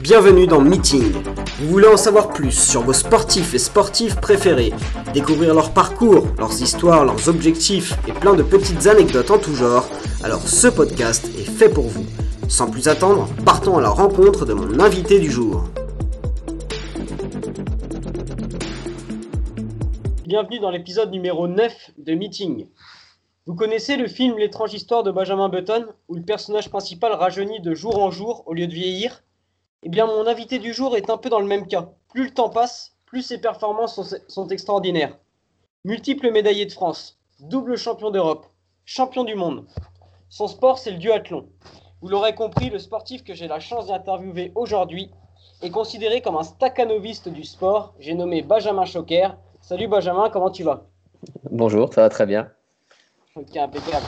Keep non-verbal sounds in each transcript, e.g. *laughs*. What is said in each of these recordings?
Bienvenue dans Meeting. Vous voulez en savoir plus sur vos sportifs et sportives préférés, découvrir leur parcours, leurs histoires, leurs objectifs et plein de petites anecdotes en tout genre, alors ce podcast est fait pour vous. Sans plus attendre, partons à la rencontre de mon invité du jour. Bienvenue dans l'épisode numéro 9 de Meeting. Vous connaissez le film L'étrange histoire de Benjamin Button, où le personnage principal rajeunit de jour en jour au lieu de vieillir? Eh bien, mon invité du jour est un peu dans le même cas. Plus le temps passe, plus ses performances sont, extraordinaires. Multiple médaillé de France, double champion d'Europe, champion du monde. Son sport, c'est le duathlon. Vous l'aurez compris, le sportif que j'ai la chance d'interviewer aujourd'hui est considéré comme un staccanoviste du sport. J'ai nommé Benjamin Choquer. Salut Benjamin, comment tu vas? Bonjour, ça va très bien. Ok, impeccable.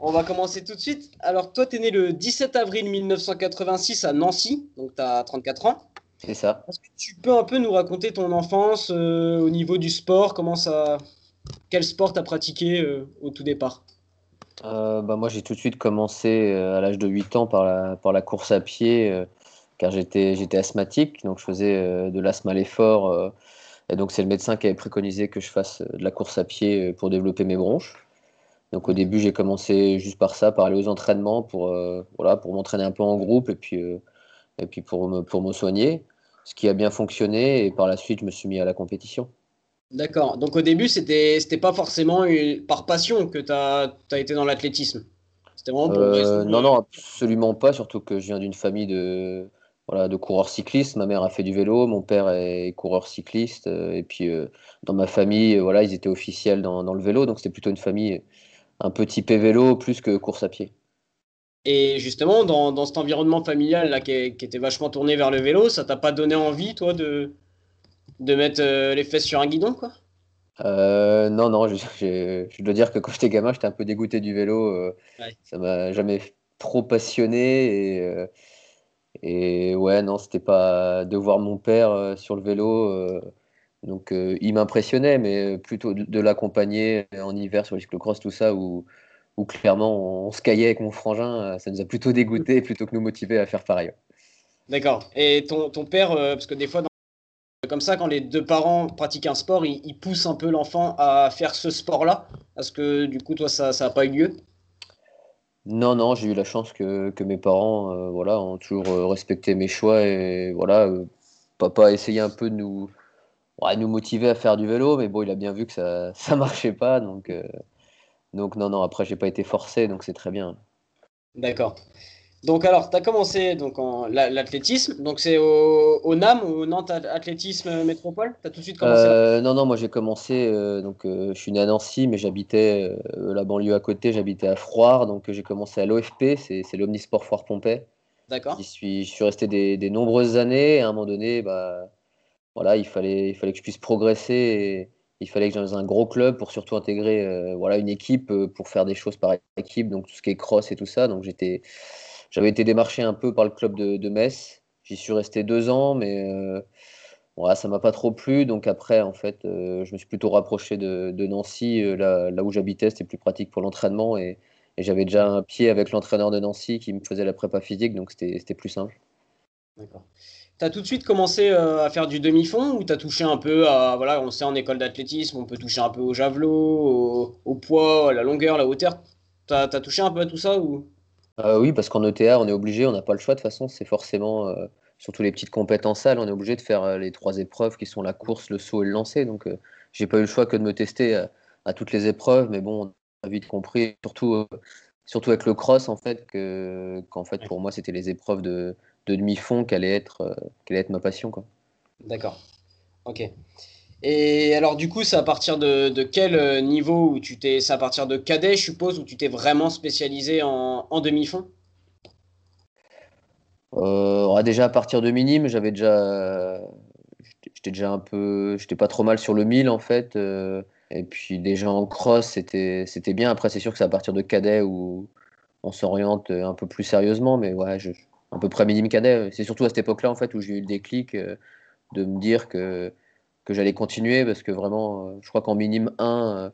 On va commencer tout de suite. Alors, toi, tu es né le 17 avril 1986 à Nancy, donc tu as 34 ans. C'est ça. Est-ce que tu peux un peu nous raconter ton enfance euh, au niveau du sport Comment ça... Quel sport tu as pratiqué euh, au tout départ? Euh, bah, Moi, j'ai tout de suite commencé à l'âge de 8 ans par la, par la course à pied, car j'étais asthmatique, donc je faisais de l'asthme à l'effort. et donc, c'est le médecin qui avait préconisé que je fasse de la course à pied pour développer mes bronches. Donc au début, j'ai commencé juste par ça, par aller aux entraînements pour, euh, voilà, pour m'entraîner un peu en groupe et puis, euh, et puis pour, me, pour me soigner, ce qui a bien fonctionné. Et par la suite, je me suis mis à la compétition. D'accord. Donc au début, c'était n'était pas forcément par passion que tu as, as, été dans l'athlétisme? C'était vraiment pour euh, Non, non, absolument pas. Surtout que je viens d'une famille de, voilà, de coureurs cyclistes. Ma mère a fait du vélo, mon père est coureur cycliste. Et puis dans ma famille, voilà, ils étaient officiels dans, dans le vélo. Donc c'était plutôt une famille un petit vélo plus que course à pied. Et justement, dans, dans cet environnement familial là, qui, était vachement tourné vers le vélo, ça t'a pas donné envie, toi, de, de mettre euh, les fesses sur un guidon, quoi? Euh, Non, non, je, je, dois dire que quand j'étais gamin, j'étais un peu dégoûté du vélo. Euh, ça m'a jamais trop passionné. Et, et ouais, non, c'était pas de voir mon père sur le vélo donc euh, il m'impressionnait, mais plutôt de, l'accompagner en hiver sur le cyclocross, tout ça, où, où clairement on, se caillait avec mon frangin, euh, ça nous a plutôt dégoûté *laughs* plutôt que nous motiver à faire pareil. D'accord. Et ton, ton père, euh, parce que des fois, comme ça, quand les deux parents pratiquent un sport, ils, poussent un peu l'enfant à faire ce sport-là? Est-ce que du coup, toi, ça n'a pas eu lieu? Non, non, j'ai eu la chance que, que mes parents voilà, ont toujours respecté mes choix et voilà, papa a essayé un peu de nous ouais, nous motiver à faire du vélo, mais bon, il a bien vu que ça *laughs* ça marchait pas, donc euh, donc non non. Après, j'ai pas été forcé, donc c'est très bien. D'accord. Donc alors, tu as commencé donc en l'athlétisme, donc c'est au, au, NAM, au Nantes Athlétisme Métropole? Tu as tout de suite commencé euh, Non, non, moi j'ai commencé, euh, donc je suis né à Nancy, mais j'habitais la banlieue à côté, j'habitais à Froire, donc j'ai commencé à l'OFP, c'est l'Omnisport Foire-Pompey. D'accord. J'y suis, je suis resté des, des, nombreuses années, à un moment donné, bah, voilà, il fallait, il fallait que je puisse progresser. Et il fallait que j'aille dans un gros club pour surtout intégrer euh, voilà, une équipe euh, pour faire des choses par équipe, donc tout ce qui est cross et tout ça. Donc j'avais été démarché un peu par le club de, Metz. J'y suis resté deux ans, mais euh, voilà, ça m'a pas trop plu. Donc après, en fait, je me suis plutôt rapproché de, Nancy, là, où j'habitais, c'était plus pratique pour l'entraînement. Et, et j'avais déjà un pied avec l'entraîneur de Nancy qui me faisait la prépa physique, donc c'était plus simple. D'accord. Tu as tout de suite commencé euh, à faire du demi-fond ou tu as touché un peu à. Voilà, on sait en école d'athlétisme, on peut toucher un peu au javelot, au, poids, à la longueur, la hauteur. Tu as, touché un peu à tout ça ou? Euh, Oui, parce qu'en ETA, on est obligé, on n'a pas le choix de toute façon, c'est forcément. Euh, surtout les petites compétences salles, on est obligé de faire les trois épreuves qui sont la course, le saut et le lancer. Donc, j'ai pas eu le choix que de me tester à, toutes les épreuves, mais bon, on a vite compris, surtout, surtout avec le cross, en fait, qu'en fait, pour moi, c'était les épreuves de de demi-fond qu'elle allait être, euh, être ma passion. Quoi. D'accord. Ok. Et alors du coup, c'est à partir de, de, quel euh, niveau où tu t'es, c'est à partir de cadet, je suppose, où tu t'es vraiment spécialisé en, en demi-fond? Euh, Déjà à partir de minime, j'avais déjà, j'étais déjà un peu, j'étais pas trop mal sur le 1000 en fait. et puis déjà en cross, c'était, c'était bien. Après, c'est sûr que c'est à partir de cadet où on s'oriente un peu plus sérieusement, mais ouais, je, à peu près minime cadet. C'est surtout à cette époque-là en fait où j'ai eu le déclic euh, de me dire que, que j'allais continuer parce que vraiment, euh, je crois qu'en minime 1, euh,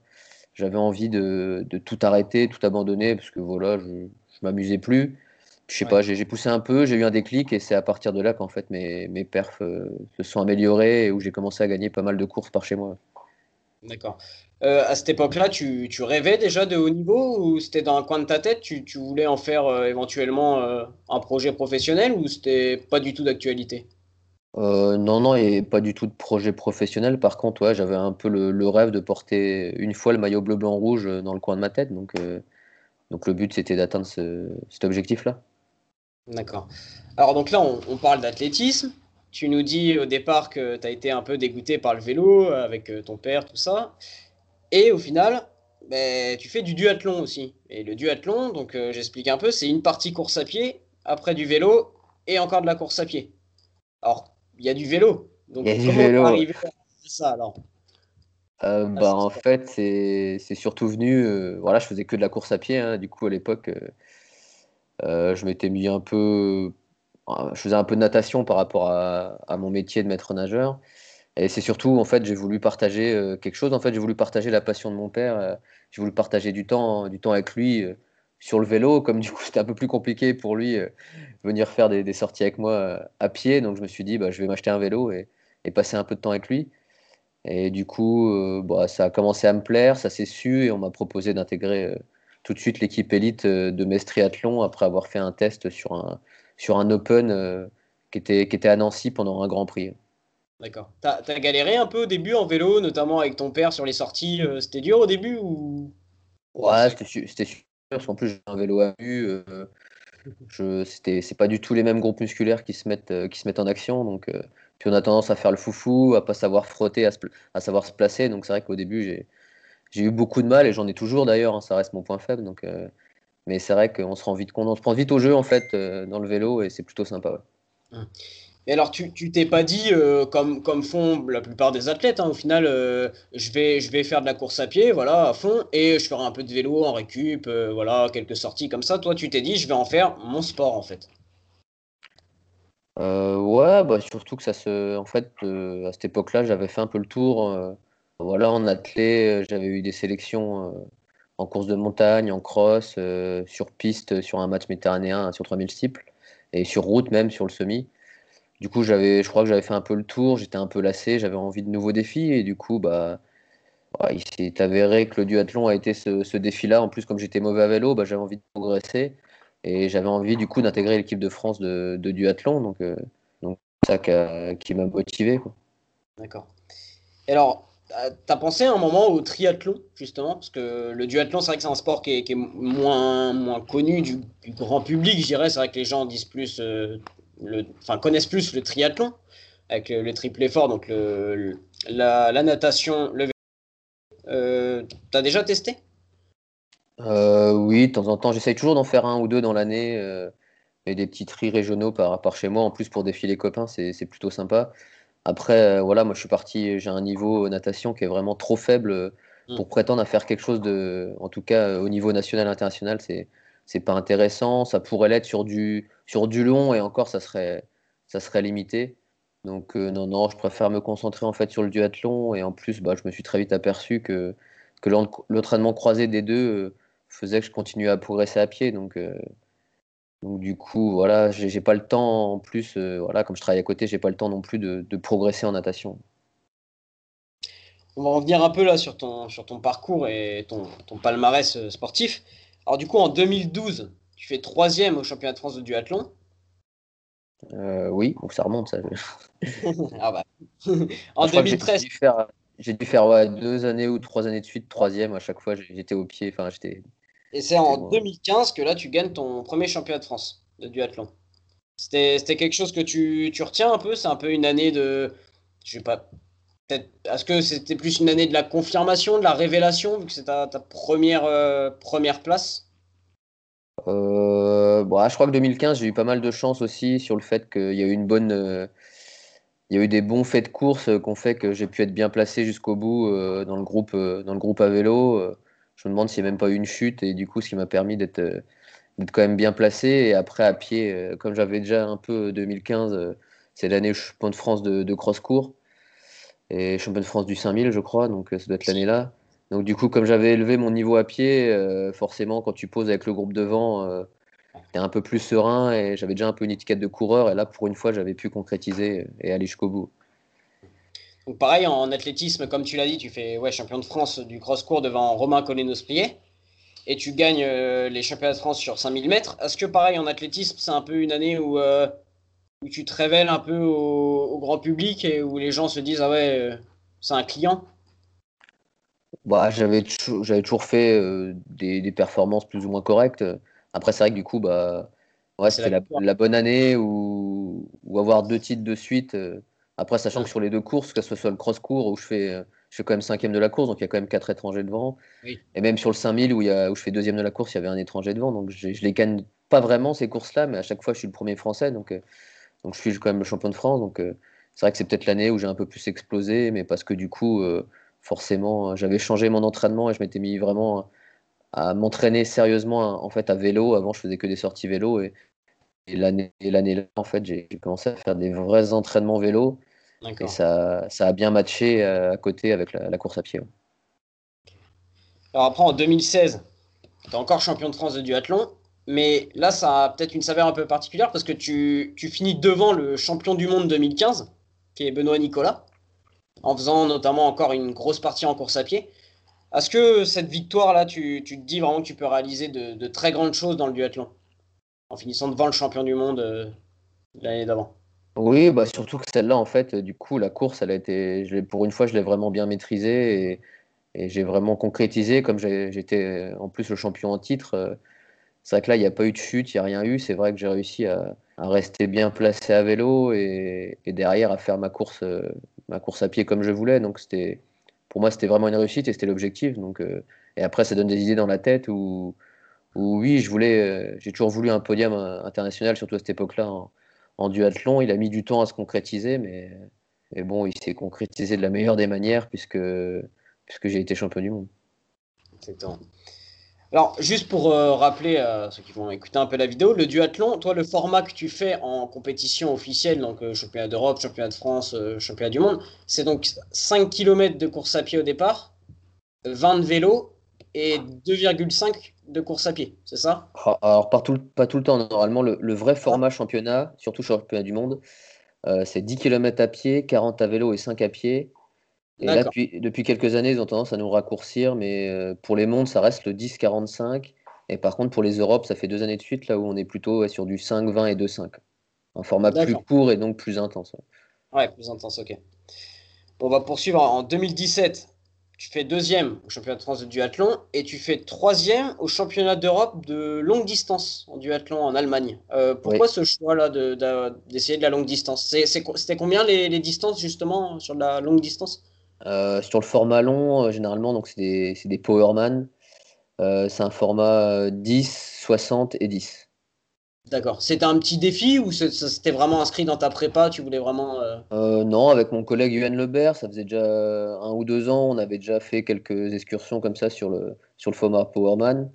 j'avais envie de, de, tout arrêter, tout abandonner parce que voilà, je, je m'amusais plus. je sais pas, j'ai poussé un peu, j'ai eu un déclic et c'est à partir de là qu'en fait mes, mes perfs se sont améliorés et où j'ai commencé à gagner pas mal de courses par chez moi. D'accord. Euh, à cette époque-là, tu, tu, rêvais déjà de haut niveau ou c'était dans un coin de ta tête tu, tu voulais en faire euh, éventuellement un projet professionnel ou c'était pas du tout d'actualité? Non, non, et pas du tout de projet professionnel. Par contre, ouais, j'avais un peu le, le, rêve de porter une fois le maillot bleu-blanc-rouge dans le coin de ma tête. Donc, donc le but, c'était d'atteindre ce, cet objectif-là. D'accord. Alors donc là, on, parle d'athlétisme. Tu nous dis au départ que tu as été un peu dégoûté par le vélo avec euh, ton père, tout ça. Et au final, ben, tu fais du duathlon aussi. Et le duathlon, donc euh, j'explique un peu, c'est une partie course à pied, après du vélo et encore de la course à pied. Alors, il y a du vélo. Donc y a du vélo. arriver à ça alors? Euh, bah, en fait, c'est surtout venu. voilà, je faisais que de la course à pied. Hein, du coup, à l'époque, euh, je m'étais mis un peu. Euh, je faisais un peu de natation par rapport à, mon métier de maître nageur. Et c'est surtout, en fait, j'ai voulu partager euh, quelque chose. En fait, j'ai voulu partager la passion de mon père. j'ai voulu partager du temps, du temps avec lui sur le vélo. Comme *laughs* du coup, c'était un peu plus compliqué pour lui venir faire des, sorties avec moi à pied. Donc, je me suis dit, bah, je vais m'acheter un vélo et, passer un peu de temps avec lui. Et du coup, bah, ça a commencé à me plaire, ça s'est su et on m'a proposé d'intégrer tout de suite l'équipe élite euh, de Metz Triathlon après avoir fait un test sur un, sur un Open euh, qui, était, qui était à Nancy pendant un Grand Prix. D'accord. T'as as galéré un peu au début en vélo, notamment avec ton père sur les sorties. Euh, c'était dur au début ou? Ouais, c'était sûr. Parce qu'en plus, j'ai un vélo à vue. je c'est pas du tout les mêmes groupes musculaires qui se mettent, qui se mettent en action. Donc, puis on a tendance à faire le foufou, à pas savoir frotter, à, à savoir se placer. Donc c'est vrai qu'au début, j'ai j'ai eu beaucoup de mal et j'en ai toujours d'ailleurs, hein, ça reste mon point faible. Donc, euh, mais c'est vrai qu'on se rend vite on se prend vite au jeu en fait euh, dans le vélo et c'est plutôt sympa. Ouais. Et alors, tu t'es pas dit, euh, comme, font la plupart des athlètes, hein, au final, je, vais, je vais faire de la course à pied, voilà, à fond, et je ferai un peu de vélo en récup, voilà, quelques sorties comme ça. Toi, tu t'es dit, je vais en faire mon sport, en fait. ouais, bah, surtout que ça se. En fait, à cette époque-là, j'avais fait un peu le tour voilà, en athlée, euh, j'avais eu des sélections euh, en course de montagne, en cross, euh, sur piste, sur un match méditerranéen, sur 3000 steeples, et sur route même, sur le semi. Du coup, j'avais, je crois que j'avais fait un peu le tour, j'étais un peu lassé, j'avais envie de nouveaux défis, et du coup, bah, il s'est avéré que le duathlon a été ce, défi-là. En plus, comme j'étais mauvais à vélo, bah, j'avais envie de progresser, et j'avais envie du coup d'intégrer l'équipe de France de, duathlon, donc donc ça qui m'a motivé. D'accord. Alors, T'as pensé à un moment au triathlon, justement? Parce que le duathlon, c'est vrai que c'est un sport qui est, moins, moins connu du, grand public, je dirais. C'est vrai que les gens disent plus, euh, le, enfin, connaissent plus le triathlon, avec le, triple effort, donc le, la, natation, le vélo. Euh, T'as déjà testé? Euh, Oui, de temps en temps. J'essaye toujours d'en faire un ou deux dans l'année. Euh, et des petits tris régionaux par, par chez moi. En plus, pour défier les copains, c'est plutôt sympa. Après, euh, voilà, moi je suis parti, j'ai un niveau natation qui est vraiment trop faible mm. pour prétendre à faire quelque chose de, en tout cas au niveau national, international, c'est c'est pas intéressant. Ça pourrait l'être sur du sur du long et encore ça serait ça serait limité. Donc non non, je préfère me concentrer en fait sur le duathlon et en plus bah, je me suis très vite aperçu que que l'entraînement croisé des deux faisait que je continuais à progresser à pied. Donc donc du coup, voilà, j'ai pas le temps en plus, euh, voilà, comme je travaille à côté, j'ai pas le temps non plus de, progresser en natation. On va revenir un peu là sur ton, sur ton parcours et ton, ton palmarès euh, sportif. Alors du coup, en 2012, tu fais troisième au championnat de France de duathlon. Euh, oui, donc ça remonte ça. *laughs* *laughs* ah bah. en 2013. J'ai dû faire, deux années ou trois années de suite, troisième à chaque fois, j'étais au pied, enfin j'étais et c'est en 2015 que là, tu gagnes ton premier championnat de France de duathlon. C'était quelque chose que tu, tu retiens un peu? C'est un peu une année de. Je sais pas. Est-ce que c'était plus une année de la confirmation, de la révélation, vu que c'est ta, première, euh, première place? Euh, bon, Je crois que 2015, j'ai eu pas mal de chance aussi sur le fait qu'il y a eu une bonne. Euh, il y a eu des bons faits de course qui ont fait que j'ai pu être bien placé jusqu'au bout dans, le groupe, dans le groupe à vélo je me demande s'il n'y a même pas eu une chute et du coup, ce qui m'a permis d'être euh, quand même bien placé. Et après, à pied, euh, comme j'avais déjà un peu 2015, euh, c'est l'année champion de France de, cross-court et champion de France du 5000, je crois, donc ça doit être l'année-là. Donc du coup, comme j'avais élevé mon niveau à pied, forcément, quand tu poses avec le groupe devant, j'étais un peu plus serein et j'avais déjà un peu une étiquette de coureur. Et là, pour une fois, j'avais pu concrétiser et aller jusqu'au bout. Donc pareil, en athlétisme, comme tu l'as dit, tu fais ouais, champion de France du cross-court devant Romain Collet-Nosplier et tu gagnes euh, les championnats de France sur 5000 mètres. Est-ce que pareil, en athlétisme, c'est un peu une année où, euh, où tu te révèles un peu au, grand public et où les gens se disent Ah ouais, euh, c'est un client bah, J'avais toujours fait des, des, performances plus ou moins correctes. Après, c'est vrai que du coup, bah, ouais, c'était la, la, bonne année où, où, avoir deux titres de suite. après, sachant que sur les deux courses, que ce soit le cross-court où je fais je quand même cinquième de la course, donc il y a quand même quatre étrangers devant. Et même sur le 5000 où, il y a, où je fais deuxième de la course, il y avait un étranger devant. Donc je, je les gagne pas vraiment ces courses-là, mais à chaque fois je suis le premier français, donc, euh, donc je suis quand même le champion de France. Donc euh, c'est vrai que c'est peut-être l'année où j'ai un peu plus explosé, mais parce que du coup, euh, forcément, j'avais changé mon entraînement et je m'étais mis vraiment à m'entraîner sérieusement en fait à vélo. Avant, je faisais que des sorties vélo et, et l'année là, en fait, j'ai commencé à faire des vrais entraînements vélo. Et ça, ça, a bien matché euh, à côté avec la, course à pied. Alors après, en 2016, tu es encore champion de France de duathlon, mais là, ça a peut-être une saveur un peu particulière parce que tu, tu, finis devant le champion du monde 2015, qui est Benoît Nicolas, en faisant notamment encore une grosse partie en course à pied. Est-ce que cette victoire-là, tu, tu, te dis vraiment que tu peux réaliser de, de, très grandes choses dans le duathlon en finissant devant le champion du monde euh, l'année d'avant? Oui, bah surtout que celle-là, en fait, du coup, la course, elle a été, pour une fois, je l'ai vraiment bien maîtrisée et, et j'ai vraiment concrétisé. Comme j'étais en plus le champion en titre, euh, c'est vrai que là, il n'y a pas eu de chute, il n'y a rien eu. C'est vrai que j'ai réussi à, rester bien placé à vélo et, derrière à faire ma course, euh, ma course à pied comme je voulais. Donc, c'était, pour moi, c'était vraiment une réussite et c'était l'objectif. Donc, euh, et après, ça donne des idées dans la tête où, oui, je voulais, j'ai toujours voulu un podium international, surtout à cette époque-là en duathlon. Il a mis du temps à se concrétiser, mais, bon, il s'est concrétisé de la meilleure des manières puisque, puisque j'ai été champion du monde. Alors, juste pour euh, rappeler à ceux qui vont écouter un peu la vidéo, le duathlon, toi, le format que tu fais en compétition officielle, donc euh, championnat d'Europe, championnat de France, euh, championnat du monde, c'est donc 5 km de course à pied au départ, 20 de vélo et 2,5 de course à pied, c'est ça? Ah, Alors, pas tout, pas tout le temps. Normalement, le, vrai format championnat, surtout championnat du monde, euh, c'est 10 km à pied, 40 à vélo et 5 à pied. Et là, depuis, depuis, quelques années, ils ont tendance à nous raccourcir, mais euh, pour les mondes, ça reste le 10-45. Et par contre, pour les Europes, ça fait deux années de suite, là où on est plutôt sur du 5, 20 et 2-5. Un format plus court et donc plus intense. Ouais. plus intense, ok. on va poursuivre en 2017 tu fais deuxième au championnat de France de duathlon et tu fais troisième au championnat d'Europe de longue distance en duathlon en Allemagne. Euh, pourquoi ce choix-là d'essayer de, la longue distance? C'était combien les, distances justement sur la longue distance? Sur le format long, euh, généralement, donc c'est des, des Powerman. c'est un format 10, 60 et 10. D'accord. C'était un petit défi ou c'était vraiment inscrit dans ta prépa Tu voulais vraiment. Euh, euh, non, avec mon collègue Yuan Lebert, ça faisait déjà un ou deux ans, on avait déjà fait quelques excursions comme ça sur le, sur le format Powerman.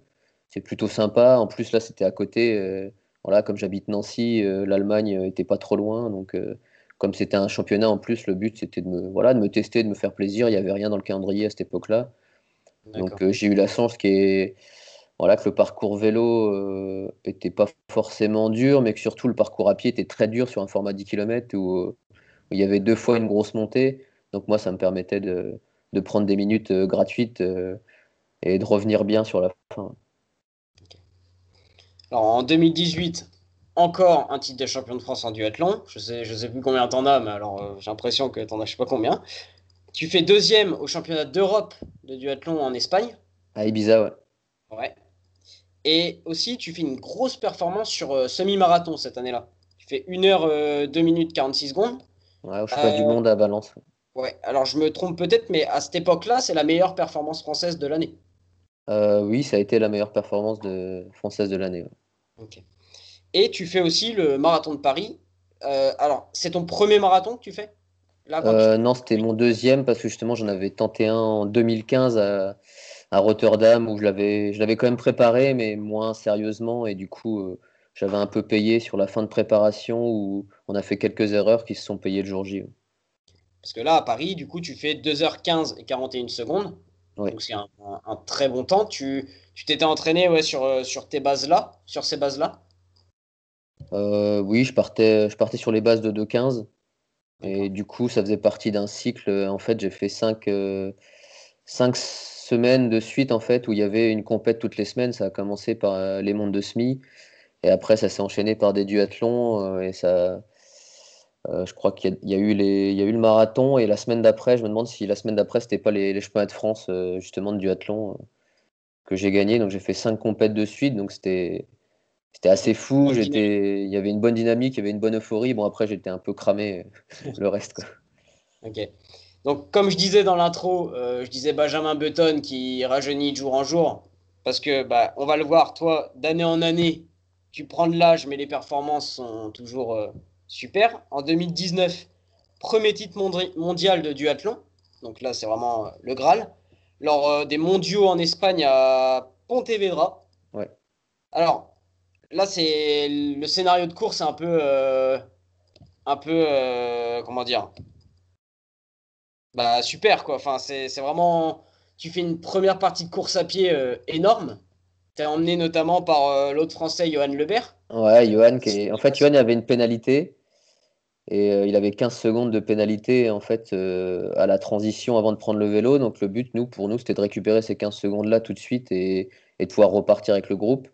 C'est plutôt sympa. En plus, là, c'était à côté. Euh, voilà, comme j'habite Nancy, l'Allemagne était pas trop loin. Donc, comme c'était un championnat en plus, le but c'était de me, voilà, de me tester, de me faire plaisir. Il n'y avait rien dans le calendrier à cette époque-là. Donc, j'ai eu la chance qui est voilà, que le parcours vélo n'était euh, pas forcément dur, mais que surtout le parcours à pied était très dur sur un format 10 km où, il y avait deux fois une grosse montée. Donc moi, ça me permettait de, prendre des minutes euh, gratuites euh, et de revenir bien sur la fin. Alors en 2018, encore un titre de champion de France en duathlon. Je sais, je sais plus combien t'en as, mais alors j'ai l'impression que t'en as je sais pas combien. Tu fais deuxième au championnat d'Europe de duathlon en Espagne. À Ibiza, ouais. Ouais. Et aussi, tu fais une grosse performance sur euh, semi-marathon cette année-là. Tu fais 1 h 2 minutes 46 secondes. Ouais, au championnat du monde à Valence. Ouais, alors je me trompe peut-être, mais à cette époque-là, c'est la meilleure performance française de l'année. Euh, oui, ça a été la meilleure performance de... française de l'année. Ok. Et tu fais aussi le marathon de Paris. Euh, alors, c'est ton premier marathon que tu fais? Non, c'était mon deuxième parce que justement, j'en avais tenté un en 2015 à à Rotterdam où je l'avais, je l'avais quand même préparé, mais moins sérieusement. Et du coup, euh, j'avais un peu payé sur la fin de préparation où on a fait quelques erreurs qui se sont payées le jour J. Parce que là, à Paris, du coup, tu fais 2h15 et 41 secondes. Donc c'est un, très bon temps. Tu, tu t'étais entraîné ouais, sur, euh, sur tes bases-là, sur ces bases-là? Euh, oui, je partais, je partais sur les bases de 2,15. Et du coup, ça faisait partie d'un cycle. En fait, j'ai fait 5, semaines de suite en fait, où il y avait une compète toutes les semaines. Ça a commencé par les mondes de SMI. Et après, ça s'est enchaîné par des duathlons. et ça, je crois qu'il y, a eu les, il y a eu le marathon. Et la semaine d'après, je me demande si la semaine d'après, c'était pas les, les chemins de France, justement, de duathlon que j'ai gagné. Donc j'ai fait cinq compètes de suite. Donc c'était c'était assez fou. J'étais, il y avait une bonne dynamique, il y avait une bonne euphorie. Bon après j'étais un peu cramé *laughs* le reste. Quoi. Ok. Donc comme je disais dans l'intro, euh, je disais Benjamin Button qui rajeunit de jour en jour parce que bah on va le voir. Toi d'année en année, tu prends de l'âge, mais les performances sont toujours euh, super. En 2019, premier titre mondial de duathlon. Donc là c'est vraiment euh, le Graal lors euh, des mondiaux en Espagne à Pontevedra. Ouais. Alors, là, c'est le scénario de course, c'est un peu. Euh, un peu. Euh, comment dire Bah, super, quoi. Enfin, c'est vraiment. Tu fais une première partie de course à pied énorme. Tu es emmené notamment par l'autre français, Johan Lebert. Ouais, Johan, qui en fait, Johan avait une pénalité. Et euh, il avait 15 secondes de pénalité en fait euh, à la transition avant de prendre le vélo. Donc le but, nous, pour nous, c'était de récupérer ces 15 secondes-là tout de suite et, de pouvoir repartir avec le groupe.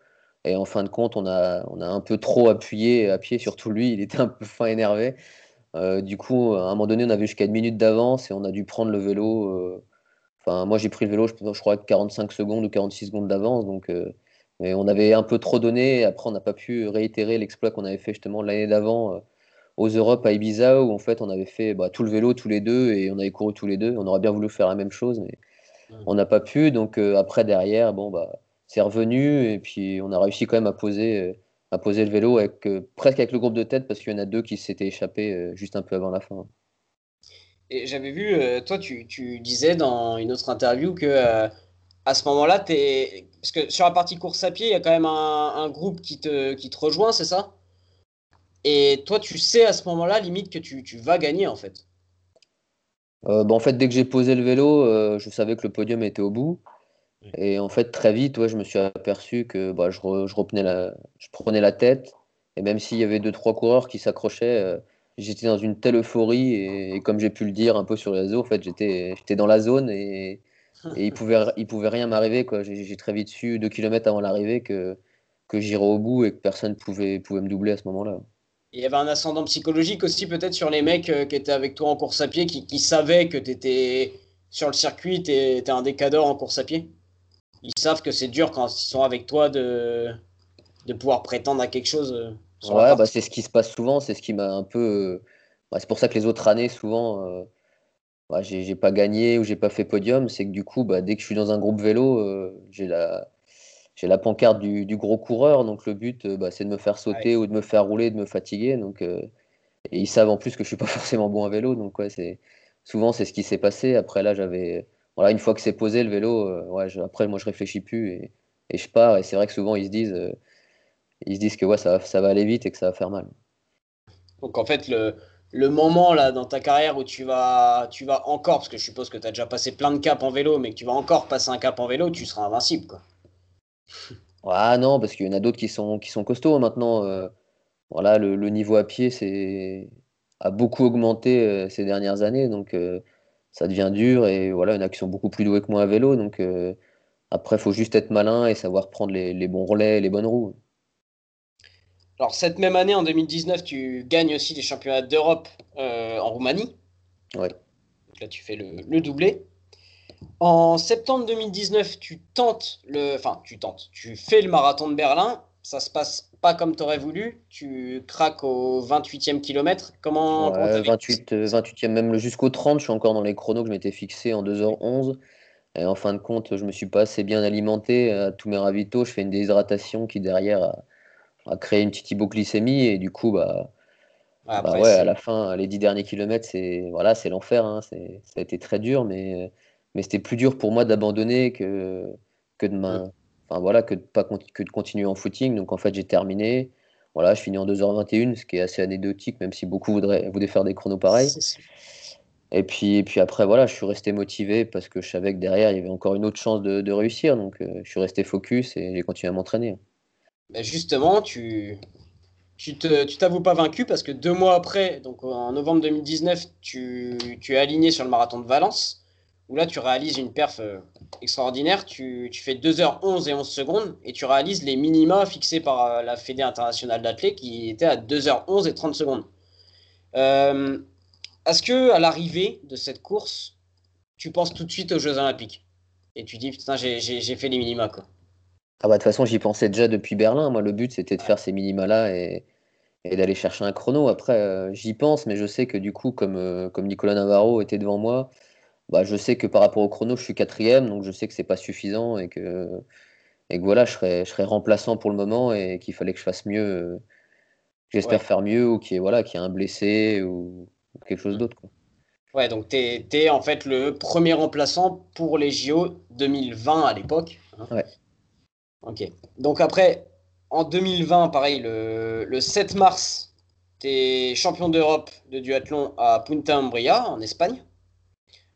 Et en fin de compte, on a, on a un peu trop appuyé à pied, surtout lui, il était un peu fin énervé. Euh, du coup, à un moment donné, on avait jusqu'à une minute d'avance et on a dû prendre le vélo. Enfin, moi, j'ai pris le vélo, je, je crois, 45 secondes ou 46 secondes d'avance. Donc, mais on avait un peu trop donné. Après, on n'a pas pu réitérer l'exploit qu'on avait fait justement l'année d'avant aux Europes à Ibiza où en fait on avait fait bah, tout le vélo tous les deux et on avait couru tous les deux. On aurait bien voulu faire la même chose, mais on n'a pas pu. Donc euh, après derrière, bon bah c'est revenu et puis on a réussi quand même à poser, euh, à poser le vélo avec euh, presque avec le groupe de tête parce qu'il y en a deux qui s'étaient échappés juste un peu avant la fin. Et j'avais vu, toi tu, tu, disais dans une autre interview que à ce moment-là, parce que sur la partie course à pied, il y a quand même un, un groupe qui te, qui te rejoint, c'est ça? Et toi, tu sais à ce moment-là, limite, que tu, tu vas gagner, en fait? Euh, bah, en fait, dès que j'ai posé le vélo, euh, je savais que le podium était au bout. Et en fait, très vite, ouais, je me suis aperçu que bah, je, je, reprenais la, je prenais la tête. Et même s'il y avait deux, trois coureurs qui s'accrochaient, euh, j'étais dans une telle euphorie. Et, comme j'ai pu le dire un peu sur les réseaux, en fait, j'étais dans la zone et, et il pouvait, il pouvait rien m'arriver. J'ai très vite su, deux kilomètres avant l'arrivée, que, que j'irais au bout et que personne pouvait, pouvait me doubler à ce moment-là il y avait un ascendant psychologique aussi peut-être sur les mecs euh, qui étaient avec toi en course à pied, qui, savaient que tu étais sur le circuit, tu étais un décadeur en course à pied? Ils savent que c'est dur quand ils sont avec toi de, de pouvoir prétendre à quelque chose. Euh, ouais, bah c'est ce qui se passe souvent, c'est ce qui m'a un peu. Euh, bah, c'est pour ça que les autres années, souvent, bah, j'ai pas gagné ou j'ai pas fait podium. C'est que du coup, bah, dès que je suis dans un groupe vélo, j'ai la j'ai la pancarte du, gros coureur, donc le but, euh, bah, c'est de me faire sauter ou de me faire rouler, de me fatiguer. Donc, euh, et ils savent en plus que je suis pas *laughs* forcément bon à vélo, donc ouais, c'est souvent c'est ce qui s'est passé. Après là, j'avais voilà, une fois que c'est posé le vélo, euh, ouais, après moi je réfléchis plus et, et je pars. Et c'est vrai que souvent ils se disent, ils se disent que ouais, ça, ça va aller vite et que ça va faire mal. Donc en fait, le, le moment là dans ta carrière où tu vas, tu vas encore, parce que je suppose que tu as déjà passé plein de caps en vélo, mais que tu vas encore passer un cap en vélo, tu seras invincible. Quoi. *laughs* Ah non, parce qu'il y en a d'autres qui sont, qui sont costauds hein, maintenant. Euh, voilà, le, niveau à pied c'est, a beaucoup augmenté euh, ces dernières années, donc euh, ça devient dur. Et voilà, il y en a qui sont beaucoup plus doués que moi à vélo. Donc après, il faut juste être malin et savoir prendre les, bons relais et les bonnes roues. Alors cette même année, en 2019, tu gagnes aussi les championnats d'Europe en Roumanie. Ouais. Donc là, tu fais le, le doublé. En septembre 2019, tu tentes le. Enfin, tu tentes. Tu fais le marathon de Berlin. Ça se passe pas comme tu aurais voulu. Tu craques au 28e kilomètre. Comment. 28, 28e, euh, même jusqu'au 30, je suis encore dans les chronos que je m'étais fixé en 2h11. Et en fin de compte, je me suis pas assez bien alimenté à tous mes ravitaux. Je fais une déshydratation qui, derrière, a, créé une petite hypoglycémie. Et du coup, bah. bah ouais, à la fin, les 10 derniers kilomètres, c'est voilà, c'est l'enfer. Hein. Ça a été très dur, mais mais c'était plus dur pour moi d'abandonner que, que de enfin, voilà, que de pas que de continuer en footing. Donc en fait, j'ai terminé. Voilà, je finis en 2h21, ce qui est assez anecdotique, même si beaucoup voudraient, voudraient faire des chronos pareils. Et puis, et puis après, voilà, je suis resté motivé parce que je savais que derrière, il y avait encore une autre chance de, de réussir. Donc, euh, je suis resté focus et j'ai continué à m'entraîner. justement, tu, tu tu t'avoues pas vaincu parce que deux mois après, donc en novembre 2019, tu, tu es aligné sur le marathon de Valence, où là tu réalises une perf euh, extraordinaire. Tu, fais 2h11 et 11 secondes et tu réalises les minima fixés par euh, la Fédé internationale d'athlètes qui étaient à 2h11 et 30 secondes. Euh, Est-ce que à l'arrivée de cette course, tu penses tout de suite aux Jeux Olympiques? Et tu dis putain j'ai fait les minima quoi. Ah bah de toute façon j'y pensais déjà depuis Berlin. Moi le but c'était de faire ces minima là et, d'aller chercher un chrono. Après j'y pense mais je sais que du coup comme Nicolas Navarro était devant moi, bah, je sais que par rapport au chrono je suis quatrième donc je sais que c'est pas suffisant et que, et que voilà je serais, je serais remplaçant pour le moment et qu'il fallait que je fasse mieux. Euh, j'espère Ouais. faire mieux ou qu'il y ait voilà, qu'il y ait un blessé ou, ou quelque chose d'autre. quoi. Ouais, donc tu es, en fait le premier remplaçant pour les JO 2020 à l'époque. hein. Ouais. Ok. Donc après, en 2020, pareil, le, le 7 mars, tu es champion d'Europe de duathlon à Punta Umbria, en Espagne.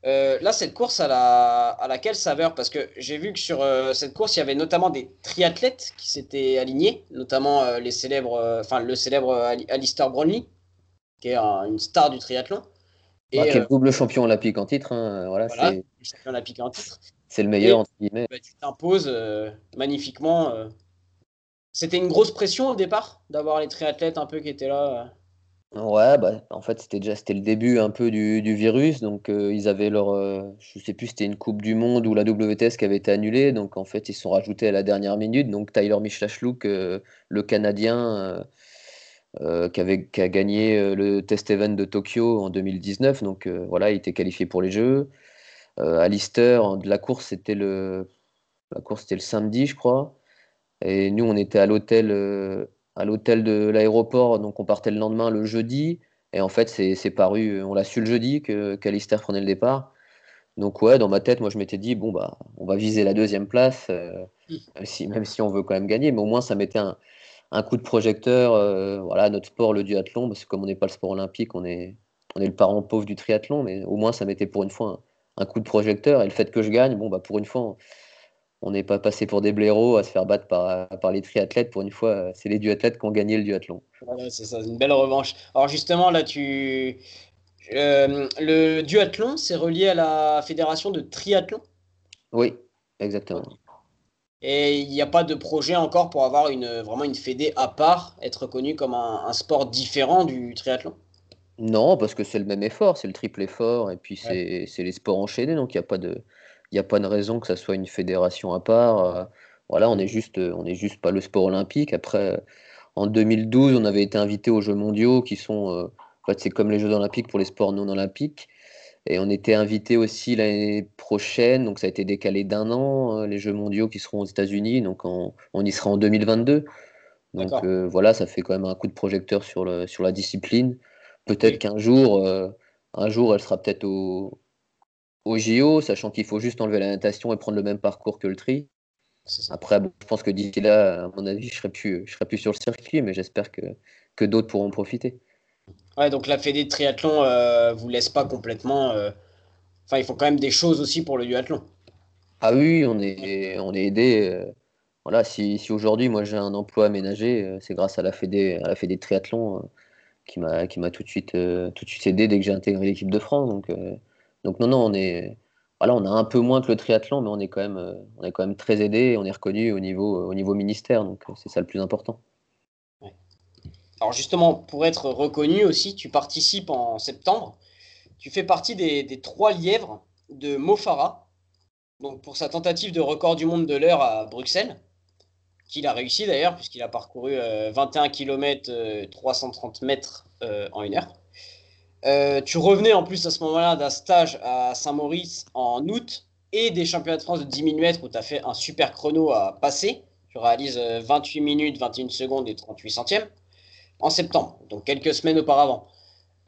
Euh, là, cette course, à la, à la quelle saveur? Parce que j'ai vu que sur euh, cette course, il y avait notamment des triathlètes qui s'étaient alignés, notamment euh, les célèbres, enfin, le célèbre Ali- Alistair Brownlee, qui est un- une star du triathlon. Et Bah, qui est double champion olympique en titre, hein, voilà, voilà, c'est champion olympique en titre. c'est le meilleur entre guillemets. Bah, tu t'imposes magnifiquement. C'était une grosse pression au départ d'avoir les triathlètes un peu qui étaient là. Ouais, bah, en fait, c'était déjà le début un peu du, virus. Donc, euh, ils avaient leur. euh, je sais plus, c'était une Coupe du Monde ou la WTS qui avait été annulée. Donc, en fait, ils sont rajoutés à la dernière minute. Donc, Tyler Michalachlouk, euh, le Canadien, euh, qui a gagné le test event de Tokyo en 2019. Donc, voilà, il était qualifié pour les Jeux. Euh, Alistair, la course, c'était le, la course, c'était le samedi, je crois. Et nous, on était à l'hôtel à l'hôtel de l'aéroport, donc on partait le lendemain, le jeudi. Et en fait, c'est paru, on l'a su le jeudi que qu'Alistair prenait le départ. Donc ouais, dans ma tête, moi je m'étais dit, bon bah, on va viser la deuxième place, euh, même si, même si on veut quand même gagner, mais au moins ça mettait un, un coup de projecteur, euh, voilà, notre sport, le duathlon, parce que comme on n'est pas le sport olympique, on est, on est le parent pauvre du triathlon, mais au moins ça mettait pour une fois un, un coup de projecteur. Et le fait que je gagne, bon bah pour une fois, on n'est pas passé pour des blaireaux à se faire battre par, par les triathlètes. Pour une fois, c'est les duathlètes qui ont gagné le duathlon. Voilà, c'est ça, une belle revanche. Alors justement, là, tu... euh, le duathlon, c'est relié à la fédération de triathlon? Oui, exactement. Et il n'y a pas de projet encore pour avoir une, vraiment une fédé à part, être reconnu comme un, un sport différent du triathlon? Non, parce que c'est le même effort, c'est le triple effort, et puis c'est c'est les sports enchaînés, donc il n'y a pas de, il y a pas de raison que ça soit une fédération à part. euh, voilà, on est juste, euh, on est juste pas le sport olympique. Après, euh, en 2012, on avait été invité aux Jeux mondiaux, qui sont, en fait, c'est comme les Jeux olympiques pour les sports non olympiques. Et on était invité aussi l'année prochaine, donc ça a été décalé d'un an, les Jeux mondiaux qui seront aux États-Unis, donc on y sera en 2022. Donc euh, voilà, ça fait quand même un coup de projecteur sur le, sur la discipline. Peut-être Oui. qu'un jour, euh, un jour, elle sera peut-être au, au JO, sachant qu'il faut juste enlever la natation et prendre le même parcours que le tri. Après, bon, je pense que d'ici là, à mon avis, je serai plus, je serai plus sur le circuit, mais j'espère que, que d'autres pourront en profiter. Ouais, donc la fédé de triathlon euh, vous laisse pas complètement. euh, Enfin, ils font quand même des choses aussi pour le duathlon. Ah oui, on est, on est aidé. euh, voilà, si, si aujourd'hui, moi, j'ai un emploi aménagé, euh, c'est grâce à la Fédé, à la Fédé de triathlon qui m'a, qui m'a tout de suite, tout de suite aidé dès que j'ai intégré l'équipe de France. Donc, donc non, non, on est, voilà, on a un peu moins que le triathlon, mais on est quand même, euh, on est quand même très aidé et on est reconnu au niveau, au niveau ministère. Donc, euh, c'est ça le plus important. Alors justement, pour être reconnu aussi, tu participes en septembre. Tu fais partie des, trois lièvres de Mo Farah, donc pour sa tentative de record du monde de l'heure à Bruxelles, qu'il a réussi d'ailleurs, puisqu'il a parcouru euh, 21 km 330 mètres euh, en une heure. Euh, tu revenais en plus à ce moment-là d'un stage à Saint-Maurice en août et des championnats de France de 10 000 mètres où tu as fait un super chrono à passer. Tu réalises euh, 28 minutes, 21 secondes et 38 centièmes en septembre, donc quelques semaines auparavant.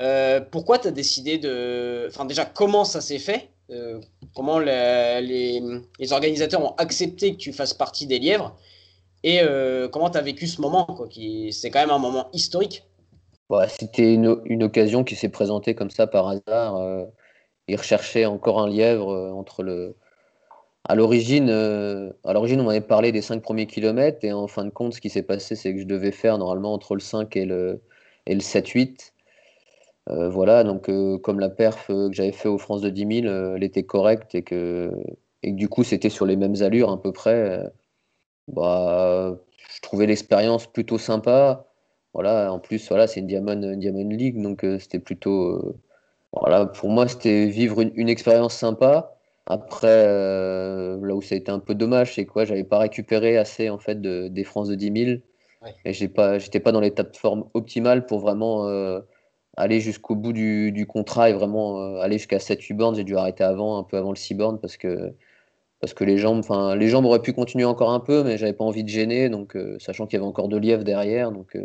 Euh, pourquoi tu as décidé de... Enfin déjà, comment ça s'est fait? Euh, Comment les, organisateurs ont accepté que tu fasses partie des lièvres? Et euh, comment tu as vécu ce moment. C'est quand même un moment historique? Ouais, c'était une, une occasion qui s'est présentée comme ça par hasard. euh, ils recherchaient encore un lièvre euh, entre le, à l'origine, à l'origine, on m'avait parlé des 5 premiers kilomètres et en fin de compte, ce qui s'est passé, c'est que je devais faire normalement entre le 5 et le, et le 7-8. voilà, donc comme la perf que j'avais fait aux France de 10 000, elle était correcte et que, et que du coup c'était sur les mêmes allures à peu près. bah, je trouvais l'expérience plutôt sympa. Voilà, en plus, voilà, c'est une Diamond, Diamond League, donc euh, c'était plutôt. Euh, voilà, pour moi, c'était vivre une, expérience sympa. Après, euh, là où ça a été un peu dommage, c'est quoi J'avais pas récupéré assez en fait de, des France de 10 000. Et j'ai pas, j'étais pas dans l'état de forme optimale pour vraiment aller jusqu'au bout du, du, contrat et vraiment aller jusqu'à 7-8 bornes. J'ai dû arrêter avant, un peu avant le 6 bornes, parce que parce que les jambes, enfin, les jambes auraient pu continuer encore un peu, mais j'avais pas envie de gêner, donc sachant qu'il y avait encore de lièvre derrière, donc